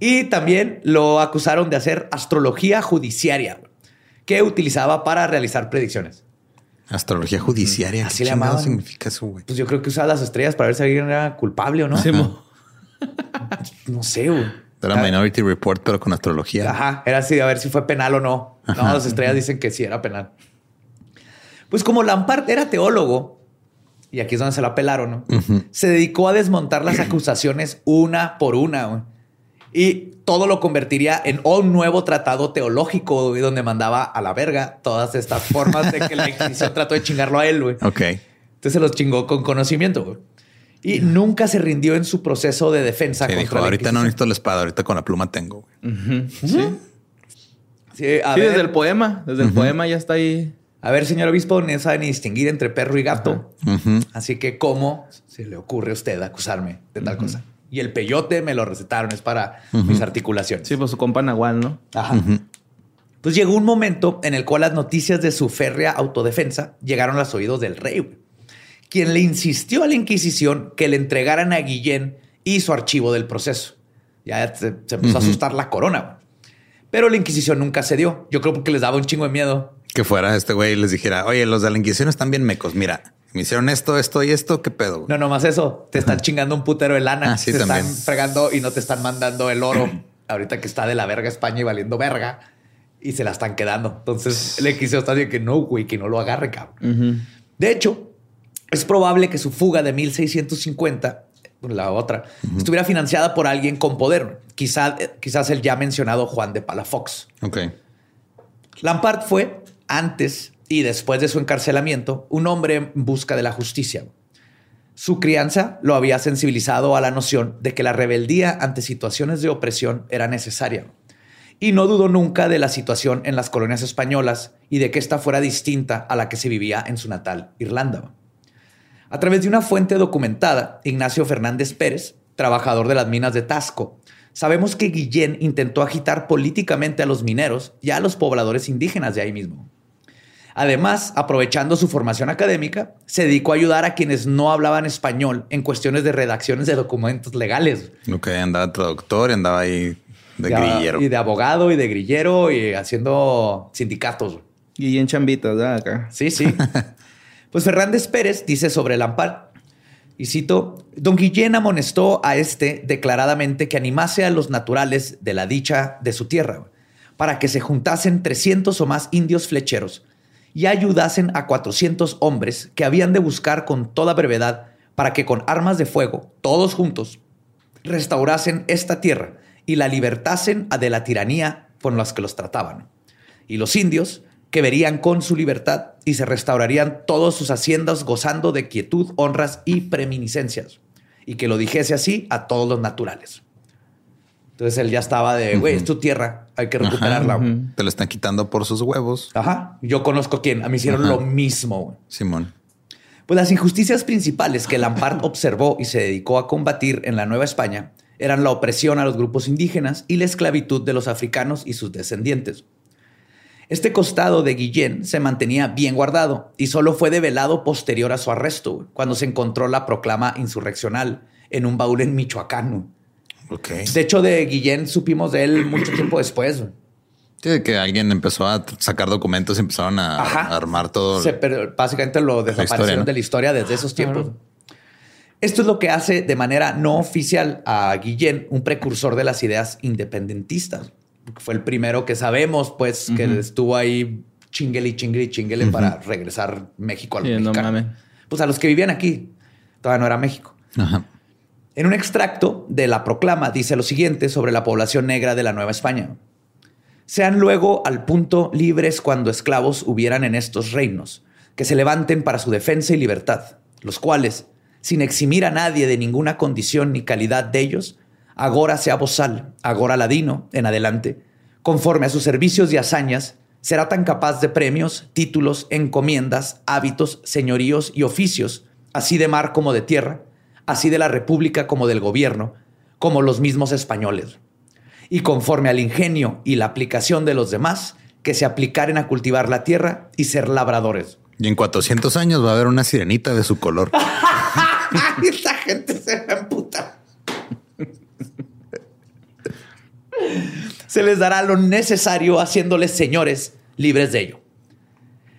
Y también lo acusaron de hacer astrología judiciaria que utilizaba para realizar predicciones. Astrología judiciaria. Así ¿Qué le llamaban. significa eso, güey? Pues yo creo que usaba las estrellas para ver si alguien era culpable o no. No sé, güey. Era Minority Report, pero con astrología. Ajá, era así, a ver si fue penal o no. No, Ajá. las estrellas dicen que sí era penal. Pues como Lampard era teólogo, y aquí es donde se la pelaron, ¿no? Se dedicó a desmontar las acusaciones una por una, güey. Y todo lo convertiría en un nuevo tratado teológico, güey, donde mandaba a la verga todas estas formas de que la Inquisición trató de chingarlo a él, güey. Ok. Entonces se los chingó con conocimiento, güey. Y nunca se rindió en su proceso de defensa Sí, contra dijo, la ahorita no necesito la espada, ahorita con la pluma tengo. güey". Sí, Sí, a Sí, ver. desde el poema. Desde el poema ya está ahí. A ver, señor obispo, no sabe ni distinguir entre perro y gato. Así que, ¿cómo se le ocurre a usted acusarme de tal cosa? Y el peyote me lo recetaron, es para mis articulaciones. Sí, pues su compa Nahual, ¿no? Ajá. Pues llegó un momento en el cual las noticias de su férrea autodefensa llegaron a los oídos del rey, quien le insistió a la Inquisición que le entregaran a Guillén y su archivo del proceso. Ya se, se empezó a asustar la corona. güey. Pero la Inquisición nunca cedió. Yo creo porque les daba un chingo de miedo. Que fuera este güey y les dijera, oye, los de la Inquisición están bien mecos. Mira, me hicieron esto, esto y esto. ¿Qué pedo? güey?" No, nomás eso. Te están chingando un putero de lana. Ah, sí, te también. están fregando y no te están mandando el oro. ahorita que está de la verga España y valiendo verga. Y se la están quedando. Entonces le quiso estar diciendo que no, güey, que no lo agarre, cabrón. De hecho, es probable que su fuga de 1650, la otra, estuviera financiada por alguien con poder. Quizá, quizás el ya mencionado Juan de Palafox. Ok. Lampard fue, antes y después de su encarcelamiento, un hombre en busca de la justicia. Su crianza lo había sensibilizado a la noción de que la rebeldía ante situaciones de opresión era necesaria. Y no dudó nunca de la situación en las colonias españolas y de que ésta fuera distinta a la que se vivía en su natal Irlanda. A través de una fuente documentada, Ignacio Fernández Pérez, trabajador de las minas de Tasco, sabemos que Guillén intentó agitar políticamente a los mineros y a los pobladores indígenas de ahí mismo. Además, aprovechando su formación académica, se dedicó a ayudar a quienes no hablaban español en cuestiones de redacciones de documentos legales. Ok, andaba traductor y andaba ahí de Ya- grillero. Y de abogado y de grillero y haciendo sindicatos. Y en chambitas, ¿verdad? Acá. Sí, sí. Pues Fernández Pérez dice sobre Lampard, y cito, Don Guillén amonestó a este declaradamente que animase a los naturales de la dicha de su tierra, para que se juntasen 300 o más indios flecheros y ayudasen a 400 hombres que habían de buscar con toda brevedad para que con armas de fuego, todos juntos, restaurasen esta tierra y la libertasen de la tiranía con las que los trataban. Y los indios, que verían con su libertad y se restaurarían todas sus haciendas gozando de quietud, honras y preeminiscencias. Y que lo dijese así a todos los naturales. Entonces él ya estaba de, güey, es tu tierra, hay que recuperarla. Ajá. güey". Te lo están quitando por sus huevos. Ajá. Yo conozco a quién. A mí hicieron Ajá. lo mismo. güey. Simón. Pues las injusticias principales que Lampard observó y se dedicó a combatir en la Nueva España eran la opresión a los grupos indígenas y la esclavitud de los africanos y sus descendientes. Este costado de Guillén se mantenía bien guardado y solo fue develado posterior a su arresto, cuando se encontró la proclama insurreccional en un baúl en Michoacán. De hecho, de Guillén supimos de él mucho tiempo después. Sí, que alguien empezó a sacar documentos y empezaron a, armar todo. Se- pero básicamente lo desaparecieron historia, ¿no? de la historia desde esos tiempos. Esto es lo que hace de manera no oficial a Guillén un precursor de las ideas independentistas. Fue el primero que sabemos, pues, que estuvo ahí chinguele y chinguele y chinguele para regresar México a los Sí, no. Pues a los que vivían aquí. Todavía no era México. Ajá. En un extracto de la proclama dice lo siguiente sobre la población negra de la Nueva España. Sean luego al punto libres cuando esclavos hubieran en estos reinos, que se levanten para su defensa y libertad, los cuales, sin eximir a nadie de ninguna condición ni calidad de ellos, agora sea bozal, agora ladino, en adelante, conforme a sus servicios y hazañas, será tan capaz de premios, títulos, encomiendas, hábitos, señoríos y oficios, así de mar como de tierra, así de la república como del gobierno, como los mismos españoles. Y conforme al ingenio y la aplicación de los demás, que se aplicaren a cultivar la tierra y ser labradores. Y en 400 años va a haber una sirenita de su color. Esta gente se va a emputar. Se les dará lo necesario haciéndoles señores libres de ello.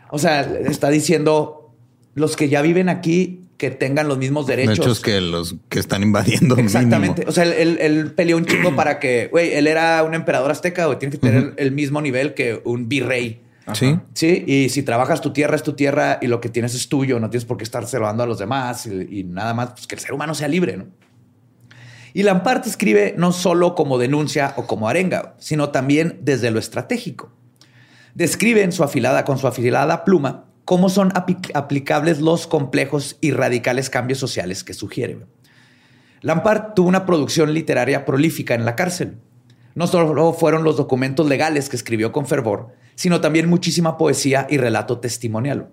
O sea, está diciendo los que ya viven aquí que tengan los mismos derechos. Hechos que los que están invadiendo. Exactamente. mínimo. O sea, él, él- él peleó un chingo para que, güey, él era un emperador azteca, güey, tiene que tener el mismo nivel que un virrey. Sí. Sí, y si trabajas tu tierra es tu tierra y lo que tienes es tuyo, no tienes por qué estar robando a los demás y, y nada más, pues que el ser humano sea libre, ¿no? Y Lampart escribe no solo como denuncia o como arenga, sino también desde lo estratégico. Describe en su afilada, con su afilada pluma cómo son aplicables los complejos y radicales cambios sociales que sugiere. Lampard tuvo una producción literaria prolífica en la cárcel. No solo fueron los documentos legales que escribió con fervor, sino también muchísima poesía y relato testimonial.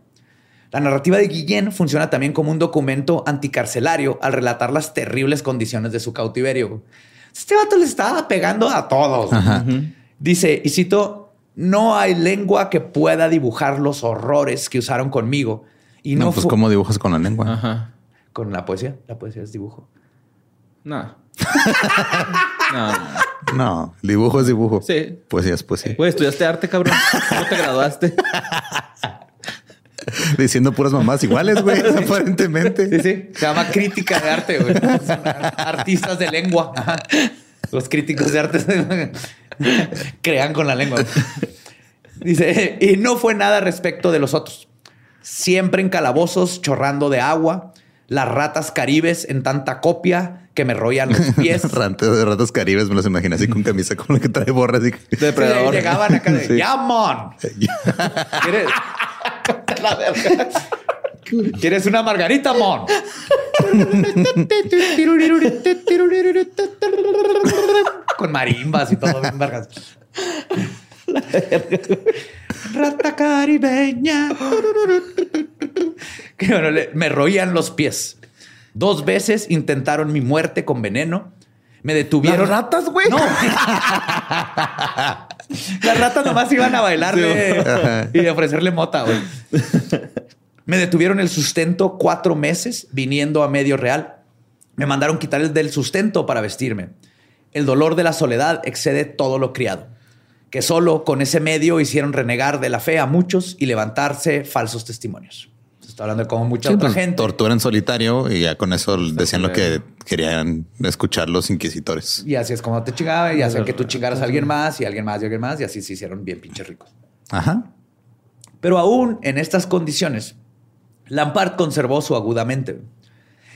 La narrativa de Guillén funciona también como un documento anticarcelario al relatar las terribles condiciones de su cautiverio. Este vato le estaba pegando a todos. Dice, y cito, no hay lengua que pueda dibujar los horrores que usaron conmigo. Y no, No, pues cómo dibujas con la lengua. Ajá. con la poesía. La poesía es dibujo. No. no, no. Dibujo es dibujo. Sí. Poesía es poesía. Güey, estudiaste arte, cabrón. ¿Cómo te graduaste? Diciendo puras mamás iguales, güey, aparentemente. Sí, sí. Se llama crítica de arte, güey. Artistas de lengua. Los críticos de arte crean con la lengua. Dice, y no fue nada respecto de los otros. Siempre en calabozos, chorrando de agua, las ratas caribes en tanta copia que me rollan los pies. De ratas caribes, me los imaginé así con camisa como la que trae borra. Así que... Depredador. Llegaban acá de, Sí. ¡Ya, mon! ¿Quieres? La verga. ¿Quieres una margarita, mon? Con marimbas y todo bien vergas. Rata caribeña. Que bueno, le- me roían los pies. Dos veces intentaron mi muerte con veneno. Me detuvieron. ¿Las ratas, güey? No. Las ratas nomás iban a bailarle Ajá. y ofrecerle mota, güey. Me detuvieron el sustento cuatro meses viniendo a medio real. Me mandaron quitar el del sustento para vestirme. El dolor de la soledad excede todo lo criado. Que solo con ese medio hicieron renegar de la fe a muchos y levantarse falsos testimonios. Se está hablando de cómo mucha Sí, otra pues, gente. tortura en solitario y ya con eso decían lo que querían escuchar los inquisitores. Y así es como te chingaba y hacían que tú chingaras a alguien más y alguien más y alguien más y así se hicieron bien pinches ricos. Ajá. Pero aún en estas condiciones, Lampard conservó su agudamente.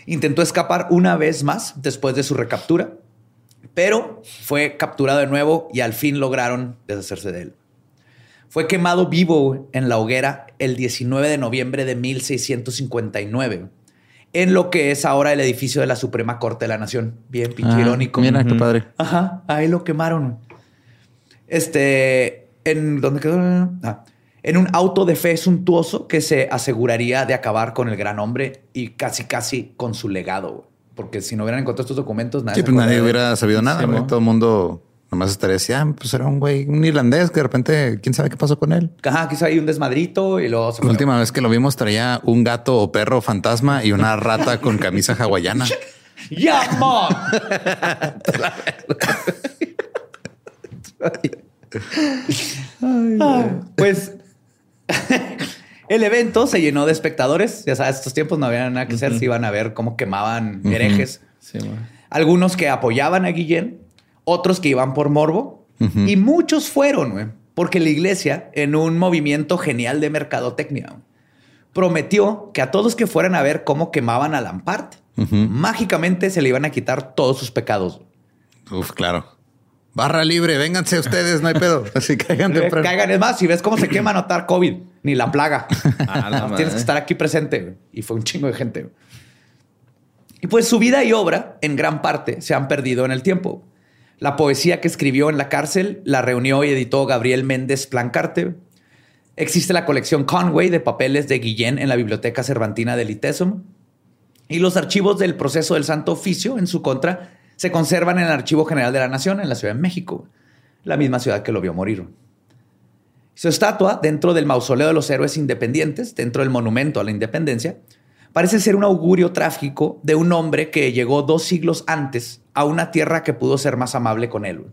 Intentó escapar una vez más después de su recaptura, pero fue capturado de nuevo y al fin lograron deshacerse de él. Fue quemado vivo en la hoguera el 19 de noviembre de 1659, en lo que es ahora el edificio de la Suprema Corte de la Nación. Bien pinche Ah, irónico. Mira, qué padre. Ajá, ahí lo quemaron. Este, en dónde quedó? Ah, en un auto de fe suntuoso que se aseguraría de acabar con el gran hombre y casi, casi con su legado. Porque si no hubieran encontrado estos documentos, nadie Sí, pues nadie de- hubiera sabido nada. Sí, mo. Todo el mundo Nomás estaría así, ah, pues era un güey, un irlandés que de repente, quién sabe qué pasó con él. Ajá, quiso ahí un desmadrito y luego se La última vez que lo vimos traía un gato o perro fantasma y una rata con camisa hawaiana. ¡Ya, mom! Pues el evento se llenó de espectadores. Ya sabes, estos tiempos no había nada que hacer. Se iban a ver cómo quemaban herejes. Sí. Algunos que apoyaban a Guillén, otros que iban por morbo y muchos fueron, güey, porque la iglesia, en un movimiento genial de mercadotecnia, prometió que a todos que fueran a ver cómo quemaban a Lampart, mágicamente se le iban a quitar todos sus pecados. Uf, claro. Barra libre, vénganse ustedes, no hay pedo. Así caigan temprano. Caigan, es más, si ves cómo se quema, notar COVID, ni la plaga. Ah, la. Tienes que estar aquí presente. Y fue un chingo de gente. Y pues su vida y obra, en gran parte, se han perdido en el tiempo. La poesía que escribió en la cárcel la reunió y editó Gabriel Méndez Plancarte. Existe la colección Conway de papeles de Guillén en la Biblioteca Cervantina del ITESOM. Y los archivos del proceso del Santo Oficio en su contra se conservan en el Archivo General de la Nación en la Ciudad de México, la misma ciudad que lo vio morir. Su estatua, dentro del mausoleo de los héroes independientes, dentro del monumento a la independencia, parece ser un augurio trágico de un hombre que llegó dos siglos antes a una tierra que pudo ser más amable con él.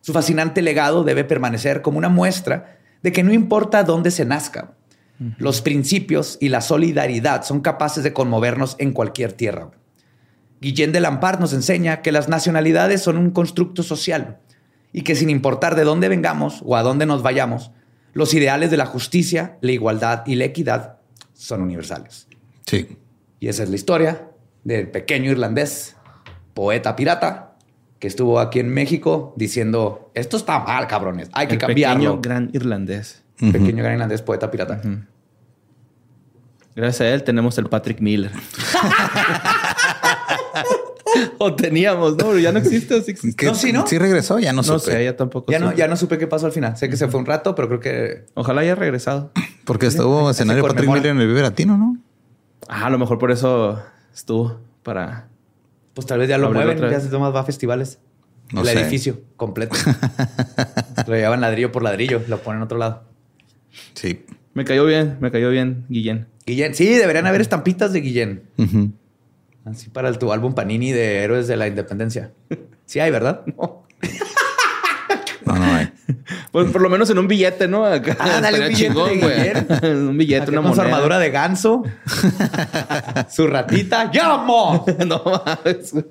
Su fascinante legado debe permanecer como una muestra de que no importa dónde se nazca, los principios y la solidaridad son capaces de conmovernos en cualquier tierra. Guillén de Lampard nos enseña que las nacionalidades son un constructo social y que sin importar de dónde vengamos o a dónde nos vayamos, los ideales de la justicia, la igualdad y la equidad son universales. Sí. Y esa es la historia del pequeño irlandés, poeta pirata, que estuvo aquí en México diciendo, esto está mal, cabrones, hay que El cambiarlo. pequeño gran irlandés. Pequeño gran irlandés, poeta pirata. Gracias a él tenemos el Patrick Miller. o teníamos, ¿no? Ya no existe. ¿o sí existe? ¿Qué- No, sí, ¿no? Sí regresó, ya no, No supe. sé, ya tampoco. Ya no, ya no supe qué pasó al final. Sé que se fue un rato, pero creo que Ojalá haya regresado. Porque estuvo escenario Patrick. Miller en el Vive Latino, ¿no? Ah, a lo mejor por eso estuvo para. pues tal vez ya lo mueven, ya se más va a festivales. No el sé. edificio completo. lo llevan ladrillo por ladrillo, lo ponen a otro lado. Sí. Me cayó bien, me cayó bien, Guillén. Guillén, sí, deberían haber estampitas de Guillén. Ujú. Así para el, tu álbum Panini de Héroes de la Independencia. Sí hay, ¿verdad? No. No, no hay. Pues por lo menos en un billete, ¿no? Acá Ah, dale un billete de güey. Guillén. un billete, una su moneda. armadura de ganso. su ratita. ¡Llamo! no mames, güey.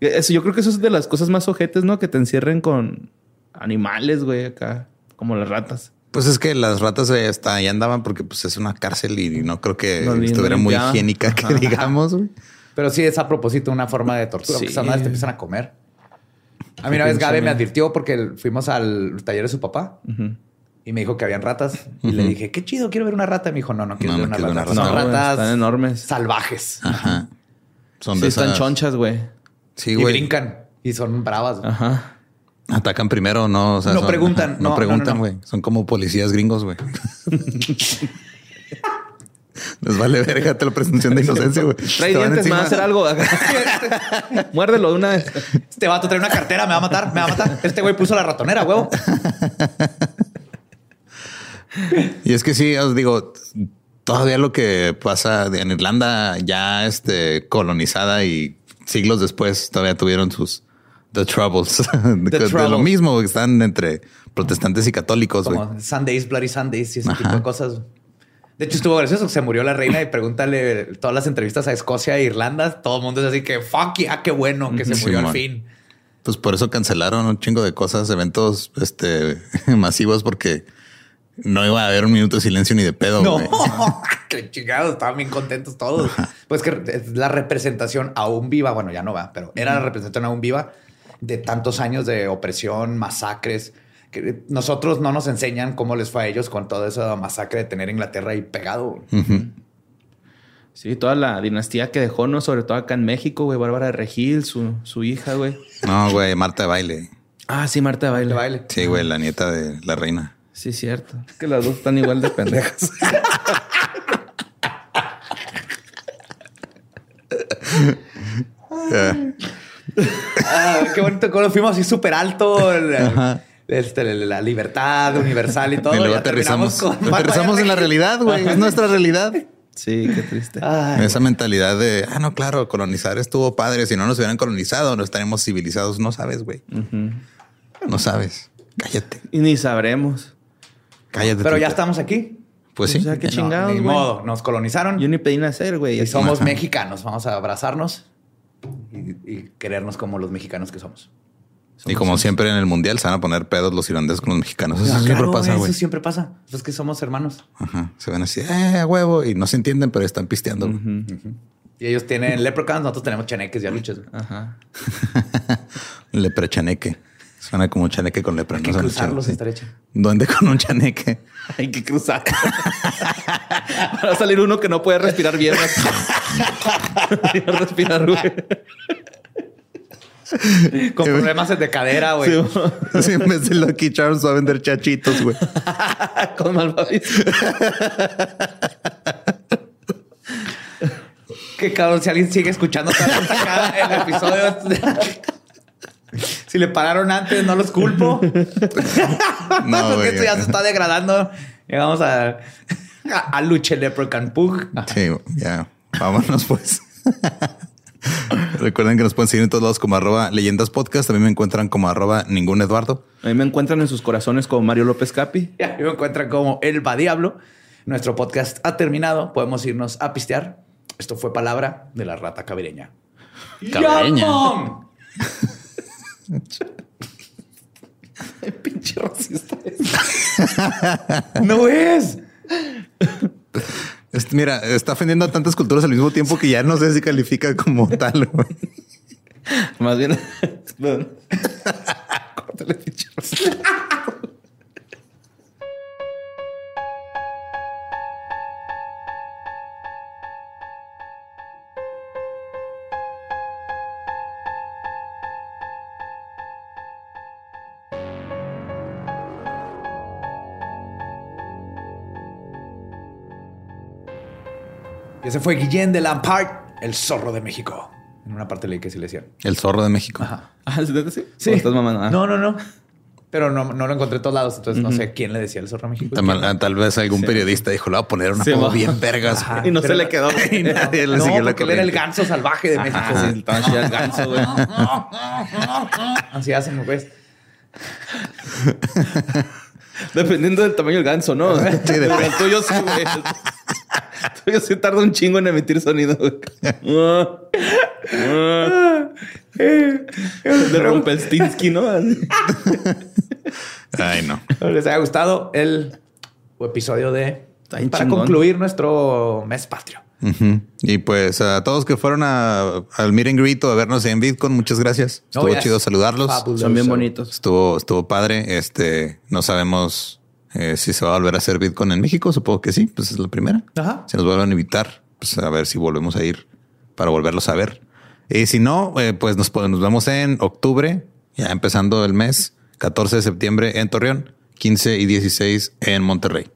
Eso, yo creo que eso es de las cosas más ojetes, ¿no? Que te encierren con animales, güey, acá. Como las ratas. Pues es que las ratas hasta ahí andaban porque pues es una cárcel y no creo que No, ni- no estuviera muy higiénica que digamos. güey. Pero sí es a propósito una forma de tortura. Sí. Porque esas madres te empiezan a comer. A mí una vez Gabe me advirtió porque fuimos al taller de su papá y me dijo que habían ratas. Y le dije, qué chido, quiero ver una rata. Y me dijo, no, no quiero No, ver una rata. Son. No, ratas están enormes. salvajes. Ajá. Son Sí, de están chonchas, güey. Sí, y güey. brincan y son bravas. güey. Ajá. Atacan primero, no. O sea, No son- preguntan. ajá, No, No, no, preguntan, no, no. güey. Son como policías gringos, güey. Les vale verga te la presunción de inocencia, güey. Trae dientes, me va a hacer algo. Muérdelo de una vez. Este vato trae una cartera, me va a matar, me va a matar. Este güey puso la ratonera, huevo. Y es que sí, os digo, todavía lo que pasa en Irlanda, ya este, colonizada y siglos después, todavía tuvieron sus The Troubles. de, de lo mismo, están entre protestantes y católicos, güey. Como Sundays, Bloody Sundays y ese Ajá. tipo de cosas. De hecho, estuvo gracioso. Se murió la reina y pregúntale todas las entrevistas a Escocia e Irlanda. Todo el mundo es así que fuck yeah, qué bueno que se murió al fin. Pues por eso cancelaron un chingo de cosas, eventos este, masivos, porque no iba a haber un minuto de silencio ni de pedo. No, qué chingados, estaban bien contentos todos. Pues que la representación aún viva, bueno, ya no va, pero era la representación aún viva de tantos años de opresión, masacres. Que nosotros no nos enseñan cómo les fue a ellos con toda esa masacre de tener Inglaterra ahí pegado. Sí, toda la dinastía que dejó, ¿no? Sobre todo acá en México, güey. Bárbara de Regil, su, su hija, güey. No, güey, Marta de baile. Ah, sí, Marta de Baile. De baile. Sí, güey, la nieta de la reina. Sí, cierto. Es que las dos están igual de pendejas. Ah, qué bonito. Cuando fuimos así súper alto. el- este, la libertad universal y todo. y luego ya terminamos aterrizamos. con- Aterrizamos en la realidad, güey. Es nuestra realidad. Sí, qué triste. Ay, Esa mentalidad de, ah, no, claro, colonizar estuvo padre. Si no nos hubieran colonizado, no estaríamos civilizados. No sabes, güey. No sabes. Cállate. Y ni sabremos. Cállate. pero ya estamos aquí. Pues sí. O sea, qué No, chingados, Ni güey. modo. Nos colonizaron. Yo ni pedí nacer, güey. y somos Ajá. mexicanos. Vamos a abrazarnos y, y querernos como los mexicanos que somos. Y como siempre en el mundial se van a poner pedos los irlandeses con los mexicanos. Eso Ah, siempre claro, pasa, Eso siempre pasa. Es que somos hermanos. Ajá. Se ven así, eh, a huevo. Y no se entienden, pero están pisteando. Y ellos tienen leprechauns, nosotros tenemos chaneques y aluches. Ajá. Leprechaneque. Suena como un chaneque con lepra. Hay que no cruzarlos, chido. Duende con un chaneque. Hay que cruzar. Va a salir uno que no puede respirar bien. respirar, güey. Con problemas de cadera, güey. Sí, Sí, en vez de Lucky Charms va a vender chachitos, güey. con malvavisco. Que cabrón, si alguien sigue escuchando acá el episodio. si le pararon antes, no los culpo. No, Porque esto ya se está degradando. Llegamos a, a, a Luche Leprechaun Pug. Sí, ya. Vámonos, pues. Recuerden que nos pueden seguir en todos lados como arroba leyendas podcast. También me encuentran como arroba ningún Eduardo. A mí me encuentran en sus corazones como Mario López Capi. Ya me encuentran como El Va Diablo. Nuestro podcast ha terminado. Podemos irnos a pistear. Esto fue palabra de la rata cabireña. Cabireña. ¡Ya, mom! Pinche racista. No es. Este, mira, está ofendiendo a tantas culturas al mismo tiempo que ya no sé si califica como tal. güey. Más bien. Córtale, Y ese fue Guillén de Lampard, el zorro de México. En una parte leí que sí le decían. El zorro de México. Ajá. Ah, ¿es neta sí? ¿O estás mamando? Ah. No, no, no. Pero no, no lo encontré en todos lados, entonces no sé quién le decía el zorro a México. Tal, tal vez algún periodista dijo, le voy a poner una Sí, foto bien vergas. Ajá. Y no Pero- se le quedó. Y nadie le no, siguió la porque él era el corriente. ganso salvaje de México. Ajá, sí, el ganso, güey. Así hacen, ¿ves? Dependiendo del tamaño del ganso, ¿no? Sí, depende. El tuyo sí, güey. El tuyo sí tarda un chingo en emitir sonido, güey. De Rumpelstiltskin, ¿no? Así. Ay, no. Les haya gustado el episodio de... Para chingón. concluir nuestro mes patrio. Y pues a todos que fueron a- al meet and greet o a vernos en VidCon, muchas gracias. Estuvo Oh, yes. chido saludarlos. Fabuloso. Son bien bonitos. Estuvo, estuvo padre. Este, no sabemos eh, si se va a volver a hacer VidCon en México. Supongo que sí, pues es la primera. Ajá. Si nos vuelven a invitar, pues a ver si volvemos a ir para volverlos a ver. Y si no, eh, pues nos, pod- nos vemos en octubre, ya empezando el mes, 14 de septiembre en Torreón, 15 y 16 en Monterrey,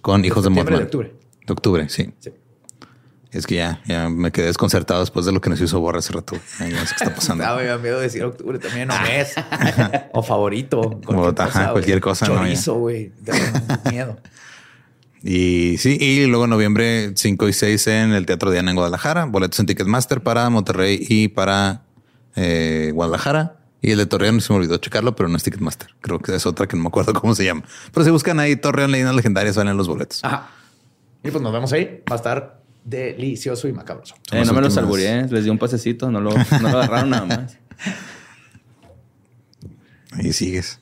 con Hijos de septiembre, Mothman. de octubre. De octubre, sí. Sí. Es que ya, ya me quedé desconcertado después de lo que nos hizo Borra hace rato. Ay, no sé qué está pasando. Ah, me da miedo decir octubre también o mes. o favorito. Cualquier cosa, ¿no? Chorizo, güey. Da miedo. Y sí, y luego noviembre 5 y 6 en el Teatro Diana en Guadalajara. Boletos en Ticketmaster para Monterrey y para eh, Guadalajara. Y el de Torreón se me olvidó checarlo, pero no es Ticketmaster. Creo que es otra que no me acuerdo cómo se llama. Pero si buscan ahí Torreón Leyendas Legendarias, salen los boletos. Ajá. Y pues nos vemos ahí. Va a estar delicioso y macabroso. Eh, no me los alburé, les di un pasecito, no lo, no lo agarraron nada más. Ahí sigues.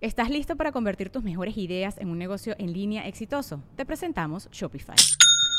¿Estás listo para convertir tus mejores ideas en un negocio en línea exitoso? Te presentamos Shopify.